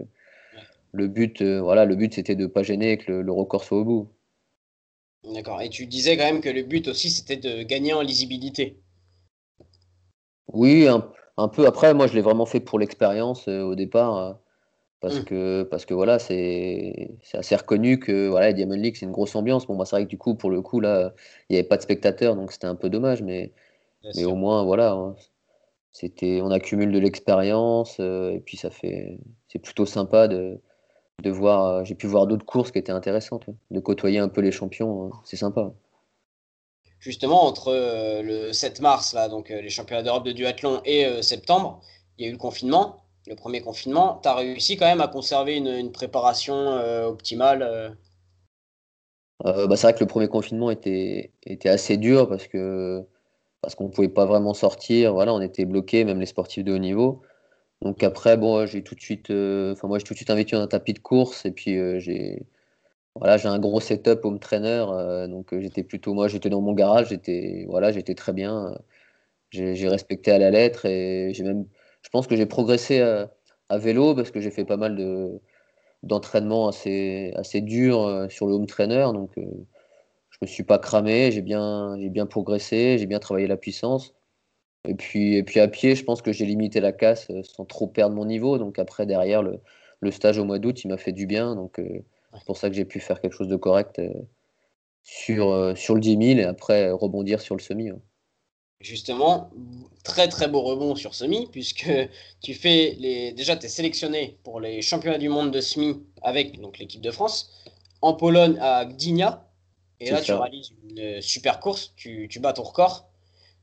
le but, euh, voilà, le but c'était de pas gêner et que le, record soit au bout. D'accord. Et tu disais quand même que le but aussi c'était de gagner en lisibilité. Oui, un, peu. Après, moi je l'ai vraiment fait pour l'expérience euh, au départ. Euh, parce, mmh. que, parce que voilà, c'est assez reconnu que voilà, Diamond League c'est une grosse ambiance. Bon, moi c'est vrai que du coup, pour le coup, là, il n'y avait pas de spectateurs, donc c'était un peu dommage, mais, mais au moins, voilà, hein, c'était, on accumule de l'expérience, et puis ça fait, c'est plutôt sympa de, de voir, euh, j'ai pu voir d'autres courses qui étaient intéressantes, de côtoyer un peu les champions, euh, c'est sympa. Justement, entre euh, le 7 mars, là, donc les championnats d'Europe de duathlon, et septembre, il y a eu le confinement, le premier confinement. Tu as réussi quand même à conserver une, préparation optimale bah, C'est vrai que le premier confinement était, était assez dur parce que parce qu'on ne pouvait pas vraiment sortir. Voilà, on était bloqué, même les sportifs de haut niveau. Donc après, bon, j'ai tout de suite, euh, enfin moi j'ai tout de suite investi dans un tapis de course et puis euh, j'ai, voilà, j'ai un gros setup home trainer, euh, donc j'étais plutôt, moi j'étais dans mon garage, j'étais, voilà, j'étais très bien, j'ai respecté à la lettre et j'ai même, je pense que j'ai progressé à, vélo parce que j'ai fait pas mal de d'entraînements assez assez durs sur le home trainer, donc je me suis pas cramé, j'ai bien j'ai bien progressé, j'ai bien travaillé la puissance. Et puis, et puis à pied, je pense que j'ai limité la casse euh, sans trop perdre mon niveau. Donc après, derrière, le, le stage au mois d'août, il m'a fait du bien. Donc euh, c'est pour ça que j'ai pu faire quelque chose de correct euh, sur, sur le 10 000 et après rebondir sur le semi. Justement, très très beau rebond sur semi, puisque *laughs* tu fais les. Déjà, tu es sélectionné pour les championnats du monde de semi avec l'équipe de France en Pologne à Gdynia. Et là, tu réalises une super course, tu, tu bats ton record.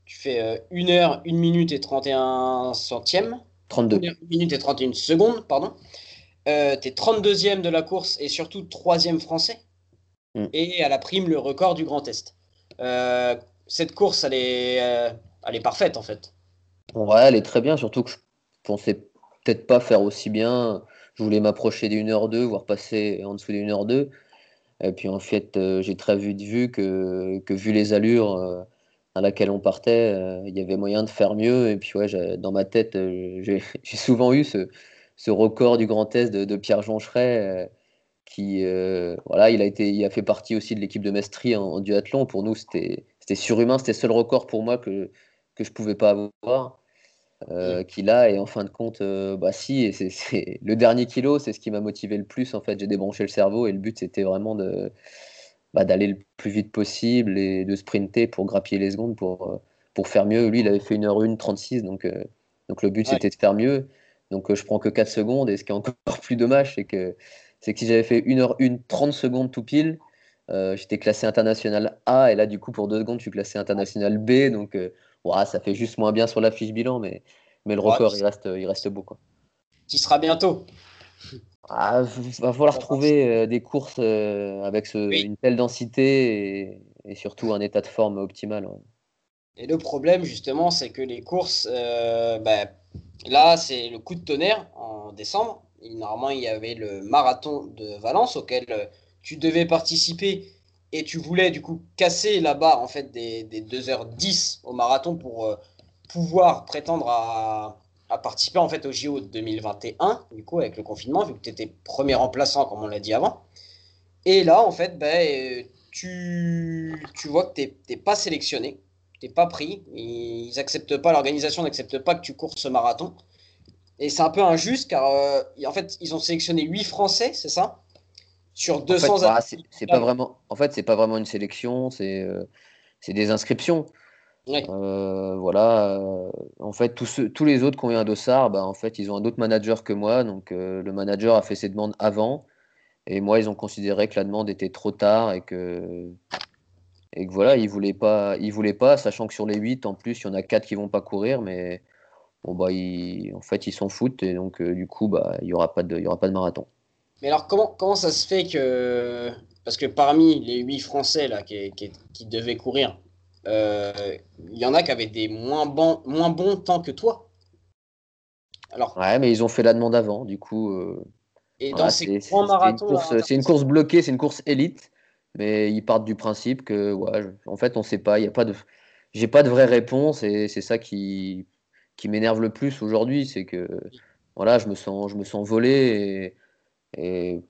Tu fais 1 euh, heure, 1 minute et 31 centièmes. 32. 1 minute et 31 secondes, pardon. Euh, tu es 32e de la course et surtout 3e français. Mm. Et à la prime le record du Grand Est. Euh, cette course, elle est, euh, elle est parfaite en fait. Ouais, elle est très bien, surtout que je pensais peut-être pas faire aussi bien. Je voulais m'approcher des 1h02, voire passer en dessous des 1h02. Et puis en fait, j'ai très vite vu que, que vu les allures, à laquelle on partait, euh, il y avait moyen de faire mieux. Et puis, ouais, dans ma tête, euh, *laughs* j'ai souvent eu ce, ce, record du Grand Est de, Pierre Joncheret, euh, qui, voilà, il a, été, il a fait partie aussi de l'équipe de Mestri en, duathlon. Pour nous, c'était surhumain. C'était le seul record pour moi que, que je ne pouvais pas avoir. qu'il a et en fin de compte bah si et c'est le dernier kilo c'est ce qui m'a motivé le plus en fait j'ai débranché le cerveau et le but c'était vraiment de bah, d'aller le plus vite possible et de sprinter pour grappiller les secondes pour, euh, pour faire mieux. Lui, il avait fait 1h1 36, donc, euh, donc le but c'était de faire mieux. Donc euh, je prends que 4 secondes et ce qui est encore *laughs* plus dommage, c'est que, c'est que si j'avais fait 1h1 30 secondes tout pile, j'étais classé international A et là du coup pour 2 secondes je suis classé international B donc ça fait juste moins bien sur la fiche bilan mais, mais le record il, reste, il reste beau quoi. Qui sera bientôt ah, va falloir trouver euh, des courses euh, avec une telle densité et, surtout un état de forme optimal. Et le problème, justement, c'est que les courses, euh, bah, là, c'est le coup de tonnerre en décembre. normalement, il y avait le marathon de Valence auquel tu devais participer et tu voulais du coup casser la barre en fait des, des 2h10 au marathon pour pouvoir prétendre à, a participé en fait au JO 2021, du coup, avec le confinement, vu que tu étais premier remplaçant, comme on l'a dit avant. Et là, en fait, ben, tu, tu vois que tu n'es pas sélectionné, tu n'es pas pris. Ils acceptent pas, l'organisation n'accepte pas que tu cours ce marathon. Et c'est un peu injuste car euh, en fait, ils ont sélectionné 8 Français, c'est ça? Sur 200 en fait, c'est pas vraiment En fait, c'est pas vraiment une sélection, c'est euh, c'est des inscriptions. Voilà. en fait, tous, tous, les autres qui ont eu un dossard, bah, en fait, ils ont un autre manager que moi. Donc, le manager a fait ses demandes avant. Et moi, ils ont considéré que la demande était trop tard et que, et que voilà, ils voulaient pas, ils voulaient pas, sachant que sur les 8, en plus, il y en a 4 qui vont pas courir, mais bon, bah, en fait, ils s'en foutent. Et donc, du coup, bah, il n'y aura, pas de, y aura pas de marathon. Mais alors, comment, comment ça se fait que. Parce que parmi les 8 Français là, qui, qui, qui devaient courir, euh, il y en a qui avaient des moins bons, moins bons temps que toi. Alors, ouais, mais ils ont fait la demande avant, du coup. Euh, et dans ces grands marathons. C'est une, course bloquée, c'est une course élite, mais ils partent du principe que, ouais, en fait, on sait pas, il y a pas de. J'ai pas de vraie réponse et c'est ça qui, qui m'énerve le plus aujourd'hui, c'est que voilà, je me sens, je me sens volé et, et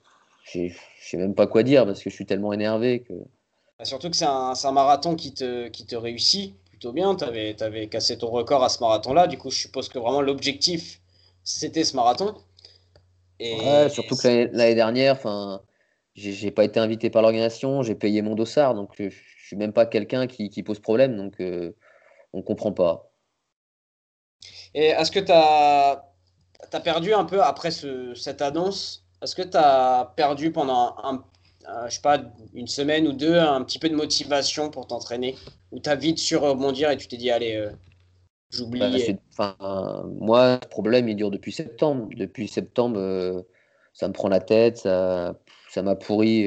je sais même pas quoi dire parce que je suis tellement énervé que. Bah, surtout que c'est un, un, marathon qui te, qui te réussit plutôt bien. Tu avais, avais, cassé ton record à ce marathon-là. Du coup, je suppose que vraiment l'objectif, c'était ce marathon. Et... surtout que l'année dernière, enfin, j'ai pas été invité par l'organisation, j'ai payé mon dossard, donc je, je suis même pas quelqu'un qui, qui, pose problème, donc euh, on comprend pas. Et est-ce que tu as, as, perdu un peu après ce, cette annonce? Est-ce que tu as perdu pendant un, euh, je sais pas, une semaine ou deux, un petit peu de motivation pour t'entraîner Ou t'as vite su rebondir et tu t'es dit, allez, euh, j'oublie bah, Moi, le problème, il dure depuis septembre. Depuis septembre, euh, ça me prend la tête, ça m'a pourri.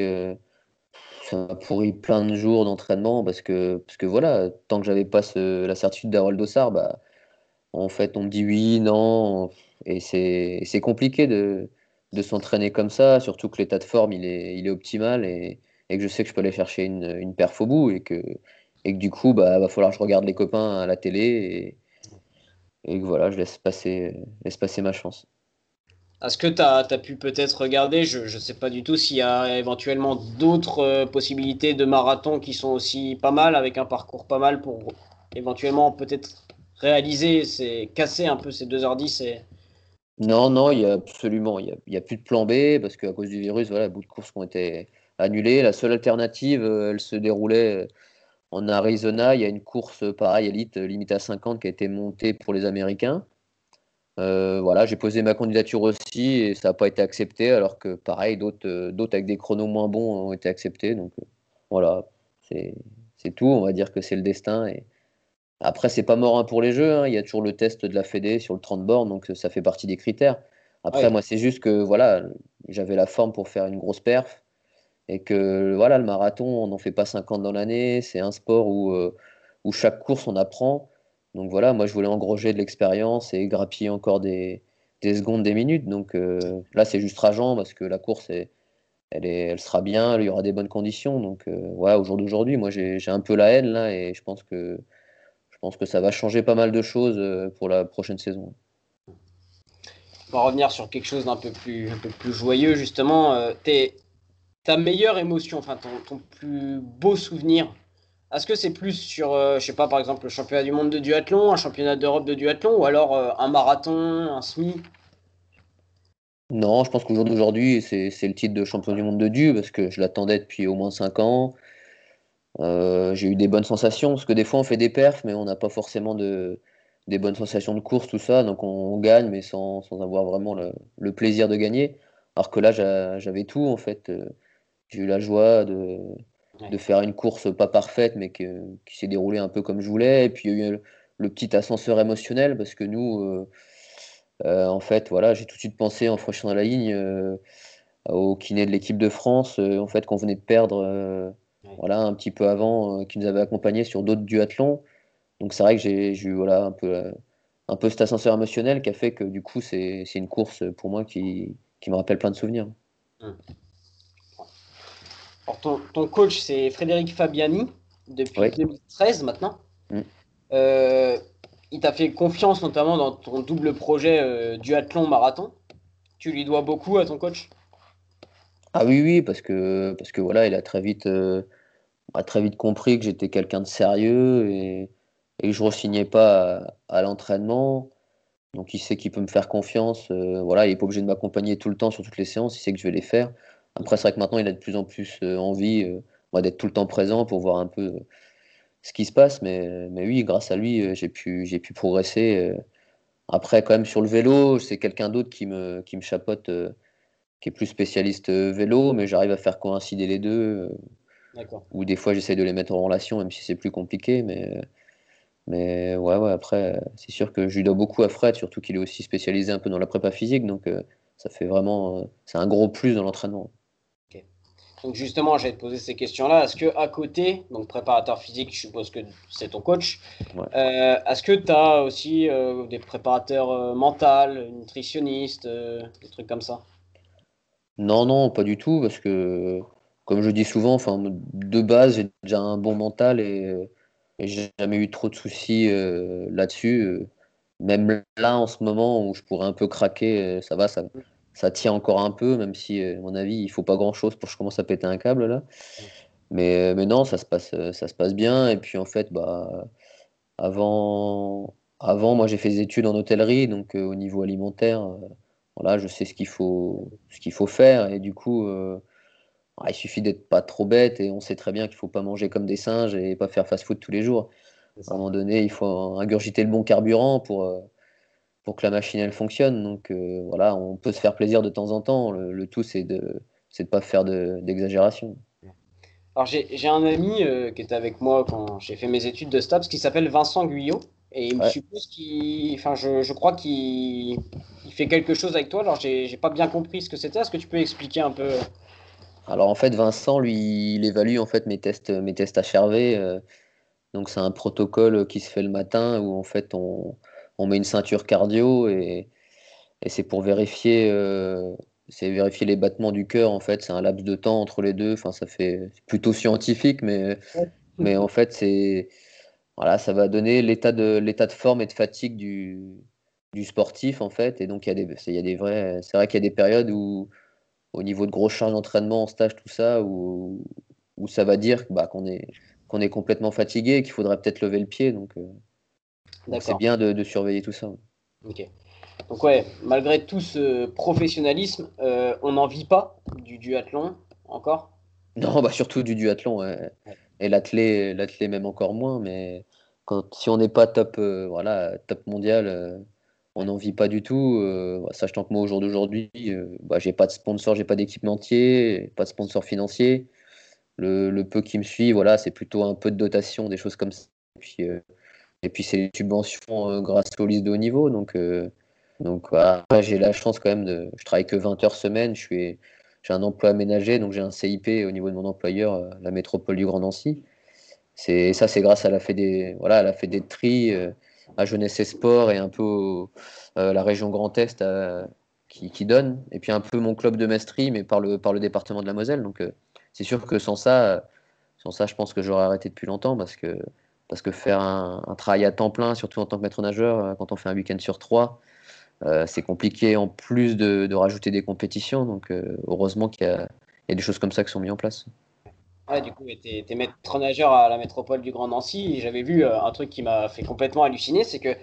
ça m'a pourri plein de jours d'entraînement parce que, parce que voilà, tant que j'avais pas la certitude d'Harold Dossard, bah, en fait, on me dit oui, non, et c'est compliqué de, de s'entraîner comme ça, surtout que l'état de forme il est, il est optimal et, et, que je sais que je peux aller chercher une, une perf au bout et que, et que du coup, bah, va falloir que je regarde les copains à la télé et, et que voilà, je laisse passer, laisse passer ma chance. Est-ce que tu as, pu peut-être regarder, je ne sais pas du tout s'il y a éventuellement d'autres euh, possibilités de marathon qui sont aussi pas mal, avec un parcours pas mal pour éventuellement peut-être réaliser, casser un peu ces 2h10 et, non, non, il y a absolument, il y a, plus de plan B parce qu'à cause du virus, voilà, bout de courses ont été annulées. La seule alternative, euh, elle se déroulait euh, en Arizona. Il y a une course pareil, élite, euh, limite à 50, qui a été montée pour les Américains. voilà, j'ai posé ma candidature aussi et ça n'a pas été accepté, alors que pareil, d'autres, avec des chronos moins bons ont été acceptés. Donc voilà, c'est, tout. On va dire que c'est le destin après, c'est pas mort pour les jeux. Hein. Il y a toujours le test de la Fédé sur le 30 bornes, donc ça fait partie des critères. Après, moi, c'est juste que voilà, j'avais la forme pour faire une grosse perf et que voilà, le marathon, on n'en fait pas 50 dans l'année. C'est un sport où, euh, où chaque course, on apprend. Donc voilà, moi, je voulais engroger de l'expérience et grappiller encore des, des, secondes, des minutes. Donc euh, là, c'est juste rageant parce que la course, est, elle, est, elle sera bien, il y aura des bonnes conditions. Donc euh, voilà, au jour d'aujourd'hui, moi, j'ai un peu la haine là et je pense que pense que ça va changer pas mal de choses euh, pour la prochaine saison. On va revenir sur quelque chose d'un peu plus, un peu plus joyeux, justement. Euh, ta meilleure émotion, enfin ton, plus beau souvenir, est-ce que c'est plus sur, euh, je sais pas, par exemple, le championnat du monde de duathlon, un championnat d'Europe de duathlon, ou alors un marathon, un semi? Non, je pense qu'au jour d'aujourd'hui, c'est le titre de champion du monde de du, parce que je l'attendais depuis au moins 5 ans. Euh, j'ai eu des bonnes sensations, parce que des fois on fait des perfs, mais on n'a pas forcément de, des bonnes sensations de course, tout ça, donc on, gagne, mais sans, sans avoir vraiment le, le, plaisir de gagner. Alors que là, j'avais tout, en fait. Euh, j'ai eu la joie de, de, faire une course pas parfaite, mais que, qui s'est déroulée un peu comme je voulais. Et puis il y a eu le, petit ascenseur émotionnel, parce que nous, euh, euh, en fait, voilà, j'ai tout de suite pensé en franchissant la ligne au kiné de l'équipe de France, en fait, qu'on venait de perdre voilà, un petit peu avant, euh, qui nous avait accompagnés sur d'autres duathlons. Donc c'est vrai que j'ai eu voilà, un, peu, euh, un peu cet ascenseur émotionnel qui a fait que du coup c'est une course pour moi qui, qui, me rappelle plein de souvenirs. Hum. Alors ton, ton coach c'est Frédéric Fabiani depuis 2013 maintenant. Hum. Euh, il t'a fait confiance notamment dans ton double projet duathlon marathon. Tu lui dois beaucoup à ton coach? Ah oui, oui, parce que, parce que voilà, il a très vite, euh, a très vite compris que j'étais quelqu'un de sérieux et, et que je ne pas à, l'entraînement. Donc il sait qu'il peut me faire confiance. Euh, voilà, il n'est pas obligé de m'accompagner tout le temps sur toutes les séances, il sait que je vais les faire. Après, c'est vrai que maintenant, il a de plus en plus euh, envie d'être tout le temps présent pour voir un peu ce qui se passe. Mais, mais oui, grâce à lui, j'ai pu, pu progresser. Après, quand même, sur le vélo, c'est quelqu'un d'autre qui me, qui me chapote, qui est plus spécialiste vélo, mais j'arrive à faire coïncider les deux. Ou des fois, j'essaie de les mettre en relation, même si c'est plus compliqué. Mais, mais ouais, ouais, après, c'est sûr que je lui dois beaucoup à Fred, surtout qu'il est aussi spécialisé un peu dans la prépa physique. Donc, ça fait vraiment. c'est un gros plus dans l'entraînement. Donc justement, j'allais te poser ces questions-là. Est-ce que à côté, donc préparateur physique, je suppose que c'est ton coach, euh, est-ce que tu as aussi euh, des préparateurs euh, mentaux, nutritionnistes, des trucs comme ça? Non, non, pas du tout, parce que comme je dis souvent, enfin, de base, j'ai déjà un bon mental et, et j'ai jamais eu trop de soucis là-dessus. Même là, en ce moment où je pourrais un peu craquer, ça va, ça, tient encore un peu, même si, à mon avis, il faut pas grand-chose pour que je commence à péter un câble là. Mais, non, ça se, passe, ça se passe bien. Et puis en fait, bah, avant, avant moi j'ai fait des études en hôtellerie, donc euh, au niveau alimentaire, euh, je sais ce qu'il faut, ce faut faire. Et du coup, euh, il suffit d'être pas trop bête et on sait très bien qu'il faut pas manger comme des singes et pas faire fast-food tous les jours. À un moment donné, il faut ingurgiter le bon carburant pour pour que la machine elle fonctionne. Donc euh, voilà, on peut se faire plaisir de temps en temps. Le, tout, c'est de ne pas faire d'exagération. Alors j'ai un ami euh, qui était avec moi quand j'ai fait mes études de STAPS qui s'appelle Vincent Guyot. Et il me suppose qu'il. Enfin, je, je crois qu'il fait quelque chose avec toi. Alors, j'ai pas bien compris ce que c'était. Est-ce que tu peux expliquer un peu? Alors, en fait, Vincent, lui, il évalue en fait mes tests, mes tests HRV. Euh, donc, c'est un protocole qui se fait le matin où en fait on, on met une ceinture cardio et, c'est pour vérifier, euh, c'est vérifier les battements du cœur. En fait, c'est un laps de temps entre les deux. Enfin, ça fait plutôt scientifique, mais, mais en fait, c'est voilà, ça va donner l'état de l'état de forme et de fatigue du, du sportif en fait. Et donc, il y a des, il y a des vrais, c'est vrai qu'il y a des périodes où, au niveau de grosses charges d'entraînement en stage, tout ça, où, où ça va dire bah, qu'on est qu'on est complètement fatigué, qu'il faudrait peut-être lever le pied. Donc, euh, c'est bien de, surveiller tout ça. Ok. Donc ouais, malgré tout ce professionnalisme, euh, on n'en vit pas du duathlon encore? Non, bah surtout du duathlon. Et l'athlé, même encore moins. Mais quand, si on n'est pas top, euh, voilà, top mondial, on n'en vit pas du tout. sachant que moi, au jour d'aujourd'hui, bah, j'ai pas de sponsor, j'ai pas d'équipementier, pas de sponsor financier. Le, peu qui me suit, voilà, c'est plutôt un peu de dotation, des choses comme ça. Et puis, et puis c'est des subventions euh, grâce aux listes de haut niveau. Donc, euh, donc j'ai la chance quand même de. Je travaille que 20 heures semaine. J'ai un emploi aménagé, donc j'ai un CIP au niveau de mon employeur, euh, la métropole du Grand Nancy. C'est ça, c'est grâce à la des voilà, la tri à Jeunesse et Sport et un peu la région Grand Est qui, qui, donne. Et puis un peu mon club de maestrie, mais par le, par le département de la Moselle. Donc c'est sûr que sans ça, je pense que j'aurais arrêté depuis longtemps parce que faire un, travail à temps plein, surtout en tant que maître nageur, euh, quand on fait un week-end sur trois, euh, c'est compliqué en plus de, rajouter des compétitions. Donc euh, heureusement qu'il y, a des choses comme ça qui sont mises en place. Ouais, du coup, tu es, maître nageur à la métropole du Grand Nancy. J'avais vu un truc qui m'a fait complètement halluciner, c'est que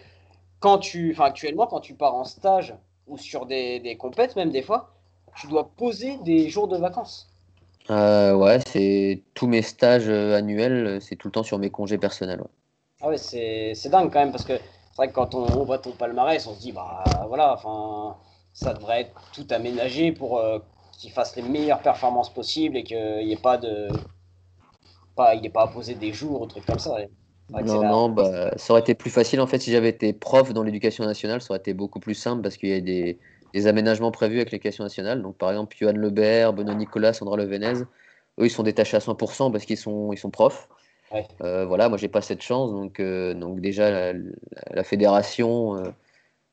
quand tu, actuellement, quand tu pars en stage ou sur des, des compètes, même des fois, tu dois poser des jours de vacances. Euh, ouais, c'est tous mes stages euh, annuels, c'est tout le temps sur mes congés personnels. Ah ouais, c'est dingue quand même parce que c'est vrai que quand on, voit ton palmarès, on se dit bah voilà, enfin ça devrait être tout aménagé pour euh, qu'il fasse les meilleures performances possibles et qu'il n'y ait pas de pas il ait pas à poser des jours ou trucs comme ça. Non, non, bah, ça aurait été plus facile en fait si j'avais été prof dans l'éducation nationale, ça aurait été beaucoup plus simple parce qu'il y a des des aménagements prévus avec l'éducation nationale. Donc, par exemple, Johan Lebert, Benoît Nicolas, Sandra Levenez, eux, ils sont détachés à 100% parce qu'ils sont, ils sont profs. Euh, voilà, moi, j'ai pas cette chance. Donc, euh, donc déjà, la, fédération euh,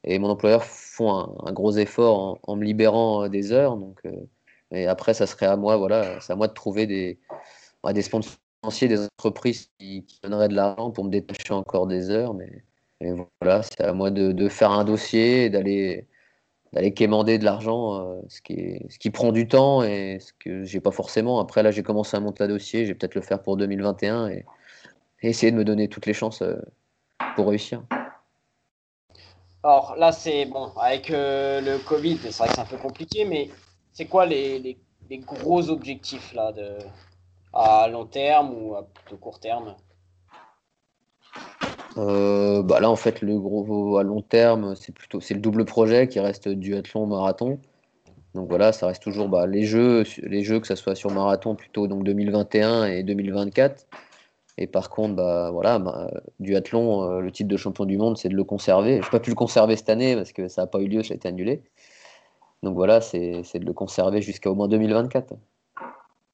et mon employeur font un, gros effort en, me libérant des heures. Donc, et après, ça serait à moi, voilà, c'est à moi de trouver des, bah, des sponsors des entreprises qui, donneraient de l'argent pour me détacher encore des heures. Mais voilà, c'est à moi de, de faire un dossier et d'aller d'aller quémander de l'argent, euh, ce, qui ce qui prend du temps et ce que j'ai pas forcément. Après, là, j'ai commencé à monter un dossier, je vais peut-être le faire pour 2021 et, essayer de me donner toutes les chances euh, pour réussir. Alors là, c'est bon, avec euh, le Covid, c'est vrai que c'est un peu compliqué, mais c'est quoi les, les, les, gros objectifs là, de, à long terme ou à plutôt court terme? Euh, bah là, en fait, le gros à long terme, c'est plutôt c'est le double projet qui reste duathlon marathon. Donc voilà, ça reste toujours bah, les jeux, les jeux que ça soit sur marathon plutôt donc 2021 et 2024. Et par contre, bah voilà, bah, duathlon, euh, le titre de champion du monde, c'est de le conserver. Je n'ai pas pu le conserver cette année parce que ça n'a pas eu lieu, ça a été annulé. Donc voilà, c'est de le conserver jusqu'à au moins 2024.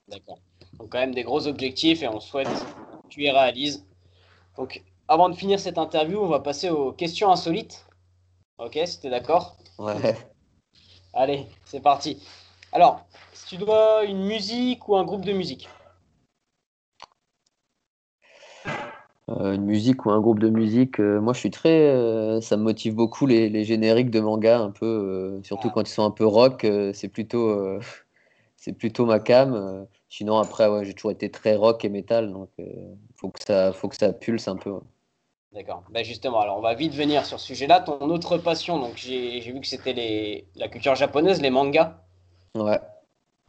D'accord. Donc quand même des gros objectifs et on souhaite que tu y réalises. Donc avant de finir cette interview, on va passer aux questions insolites. Ok, si tu es d'accord Ouais. Allez, c'est parti. Alors, si tu dois une musique ou un groupe de musique euh, Une musique ou un groupe de musique, euh, moi je suis très. Euh, ça me motive beaucoup les, génériques de manga, un peu, surtout ah. quand ils sont un peu rock, c'est plutôt, *laughs* c'est plutôt ma cam. Sinon, après, ouais, j'ai toujours été très rock et metal, donc faut, que ça, faut que ça pulse un peu. D'accord. Ben justement, alors on va vite venir sur ce sujet-là. Ton autre passion, donc j'ai vu que c'était les... la culture japonaise, les mangas. Ouais.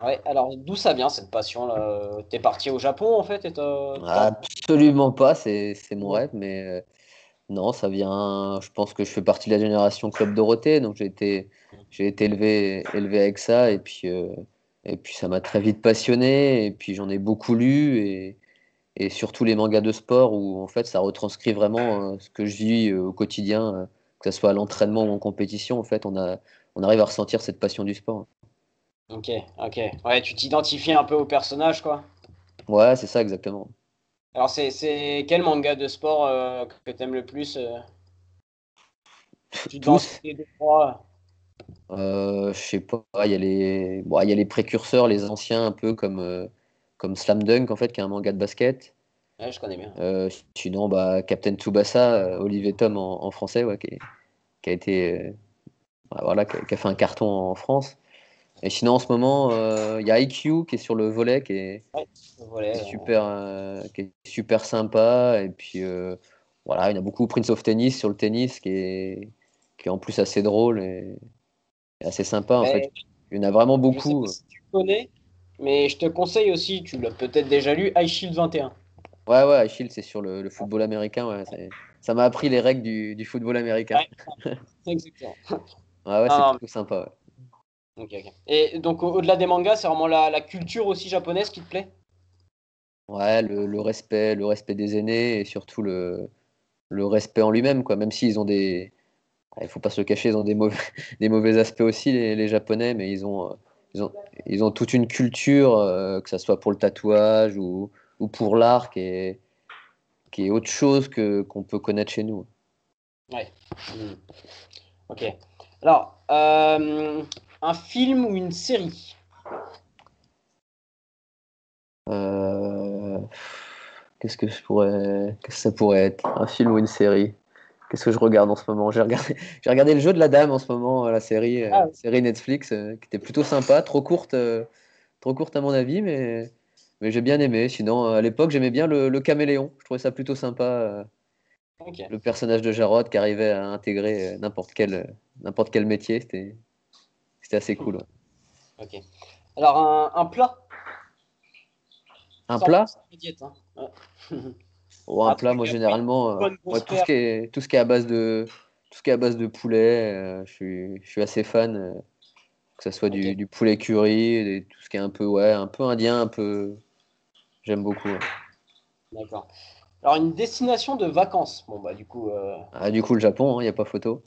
Ouais, alors d'où ça vient cette passion là? T'es parti au Japon en fait et Absolument pas, c'est mon rêve, mais euh, non, ça vient. Je pense que je fais partie de la génération Club Dorothée, donc j'ai été, j'ai été élevé, élevé avec ça, et puis, euh, et puis ça m'a très vite passionné, et puis j'en ai beaucoup lu, et, et surtout les mangas de sport où en fait ça retranscrit vraiment euh, ce que je vis euh, au quotidien, euh, que ce soit à l'entraînement ou en compétition. En fait, on, a, on arrive à ressentir cette passion du sport. Ok, ok. Ouais, tu t'identifies un peu au personnage, quoi. Ouais, c'est ça exactement. Alors, c'est quel manga de sport que tu aimes le plus Tu Tous. Je sais pas, il y, a les... Bon, y a les précurseurs, les anciens un peu comme comme Slam Dunk, en fait, qui est un manga de basket. Ouais, je connais bien. Euh, sinon, bah, Captain Tsubasa, euh, Olivier Tom en, français, ouais, qui, qui, a été. Euh, voilà, qui a, fait un carton en France. Et sinon, en ce moment, il y a IQ qui est sur le volet, qui est, super, qui est super sympa. Et puis, voilà, il y en a beaucoup. Prince of Tennis sur le tennis, qui est, qui est en plus assez drôle et, assez sympa. En fait. Il y en a vraiment beaucoup. si tu connais, mais je te conseille aussi, tu l'as peut-être déjà lu, High Shield 21. Ouais, ouais, High Shield, c'est sur le, football américain. Ouais, ça m'a appris les règles du, football américain. Ouais, *laughs* exactement. ouais, ouais, c'est plutôt sympa. Ok. Et donc, au-delà des mangas, c'est vraiment la, culture aussi japonaise qui te plaît? Ouais, le, respect, le respect des aînés et surtout le, le respect en lui-même, quoi. Même s'ils ont des. Il faut pas se le cacher, ils ont des mauvais, *laughs* des mauvais aspects aussi, les, les Japonais, mais ils ont ils ont, toute une culture, euh, que ce soit pour le tatouage ou, pour l'art, qui est, qui est autre chose que, qu'on peut connaître chez nous. Ouais. Hmm. Ok. Alors, euh, un film ou une série? Euh, Qu'est-ce que je pourrais, qu'est-ce que ça pourrait être? Un film ou une série? Qu'est-ce que je regarde en ce moment? J'ai regardé, *laughs* j'ai regardé Le Jeu de la Dame en ce moment, la série, euh, ah série Netflix, euh, qui était plutôt sympa, trop courte, euh, trop courte à mon avis, mais, mais j'ai bien aimé. Sinon, à l'époque, j'aimais bien le, caméléon. Je trouvais ça plutôt sympa. Le personnage de Jarod qui arrivait à intégrer n'importe quel, n'importe quel métier, c'était, c'était assez cool. Ok. Alors, un, plat? Un plat? hein. *laughs* un ah, plat, moi généralement, euh, tout, ce qui est, tout ce qui est à base de tout ce qui est à base de poulet, euh, je, suis, je suis assez fan, euh, que ce soit du, du, poulet curry, tout ce qui est un peu ouais, un peu indien, un peu, j'aime beaucoup. D'accord. Alors une destination de vacances, bon bah du coup. Ah du coup le Japon, il hein, n'y a pas photo.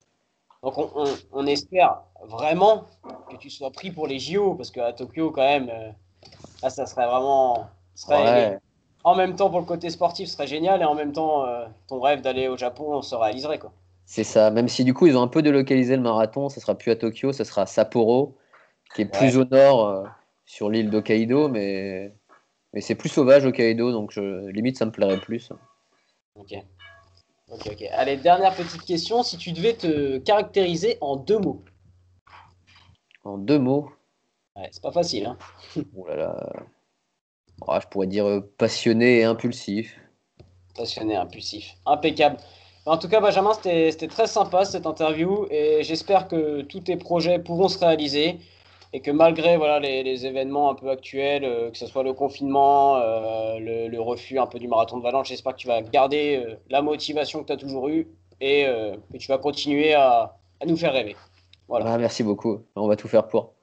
Donc on, on, espère vraiment que tu sois pris pour les JO parce qu'à Tokyo quand même, là ça serait vraiment, serait en même temps pour le côté sportif ce serait génial et en même temps euh, ton rêve d'aller au Japon se réaliserait quoi. C'est ça, même si du coup ils ont un peu délocalisé le marathon, ça sera plus à Tokyo, ça sera à Sapporo, qui est plus au nord euh, sur l'île d'Hokkaido, mais, mais c'est plus sauvage Hokkaido, donc je... limite ça me plairait plus. Ok. Ok, ok. Allez, dernière petite question, si tu devais te caractériser en deux mots. En deux mots Ouais, c'est pas facile. Hein. oh là là. Ah, je pourrais dire euh, passionné et impulsif. Passionné, impulsif. Impeccable. En tout cas, Benjamin, c'était très sympa cette interview et j'espère que tous tes projets pourront se réaliser et que malgré voilà, les, événements un peu actuels, euh, que ce soit le confinement, euh, le, refus un peu du marathon de Valence, j'espère que tu vas garder euh, la motivation que tu as toujours eue et que tu vas continuer à, nous faire rêver. Voilà. Ah, merci beaucoup, on va tout faire pour.